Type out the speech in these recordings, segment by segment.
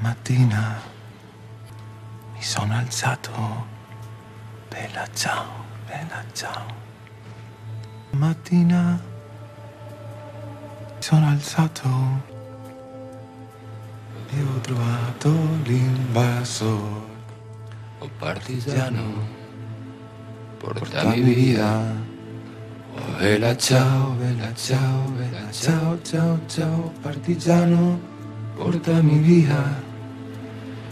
mattina mi sono alzato. Bella ciao, bella ciao. Mattina mi sono alzato e ho trovato l'invasore. Oh partigiano, portami via. Oh vela ciao, vela ciao, vela ciao, ciao, ciao, partigiano, portami via.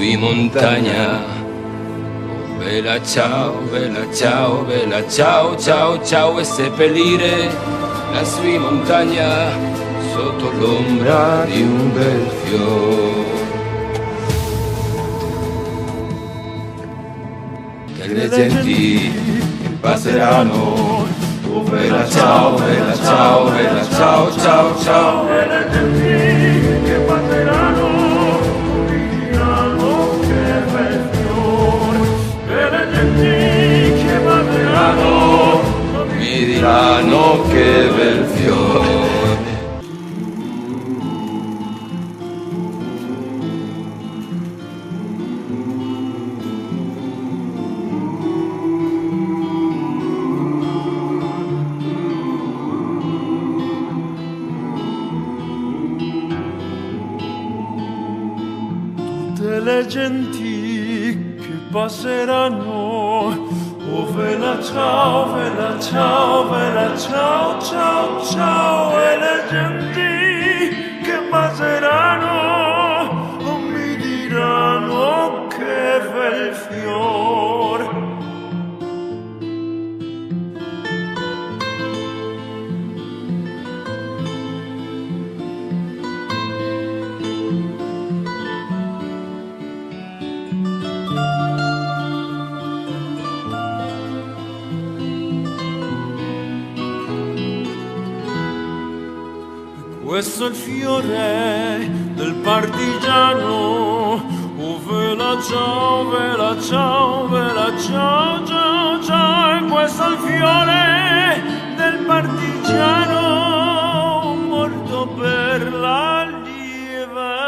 in montagna. Oh vela ciao, vela ciao, vela ciao, ciao, ciao. E seppellire lassù in montagna sotto l'ombra di un bel fiore. Le genti passeranno, oh vela ciao, vela ciao, vela ciao, ciao, ciao. Tutte le genti che passeranno. Oh vela ciao, vela ciao, vela ciao, ciao, ciao. E le genti che passeranno oh, mi diranno che bel fiore. Questo è il fiore del partigiano. Oh, vela ciao, vela ciao, vela ciao, ciao, ciao. Questo è il fiore del partigiano morto per la libertà.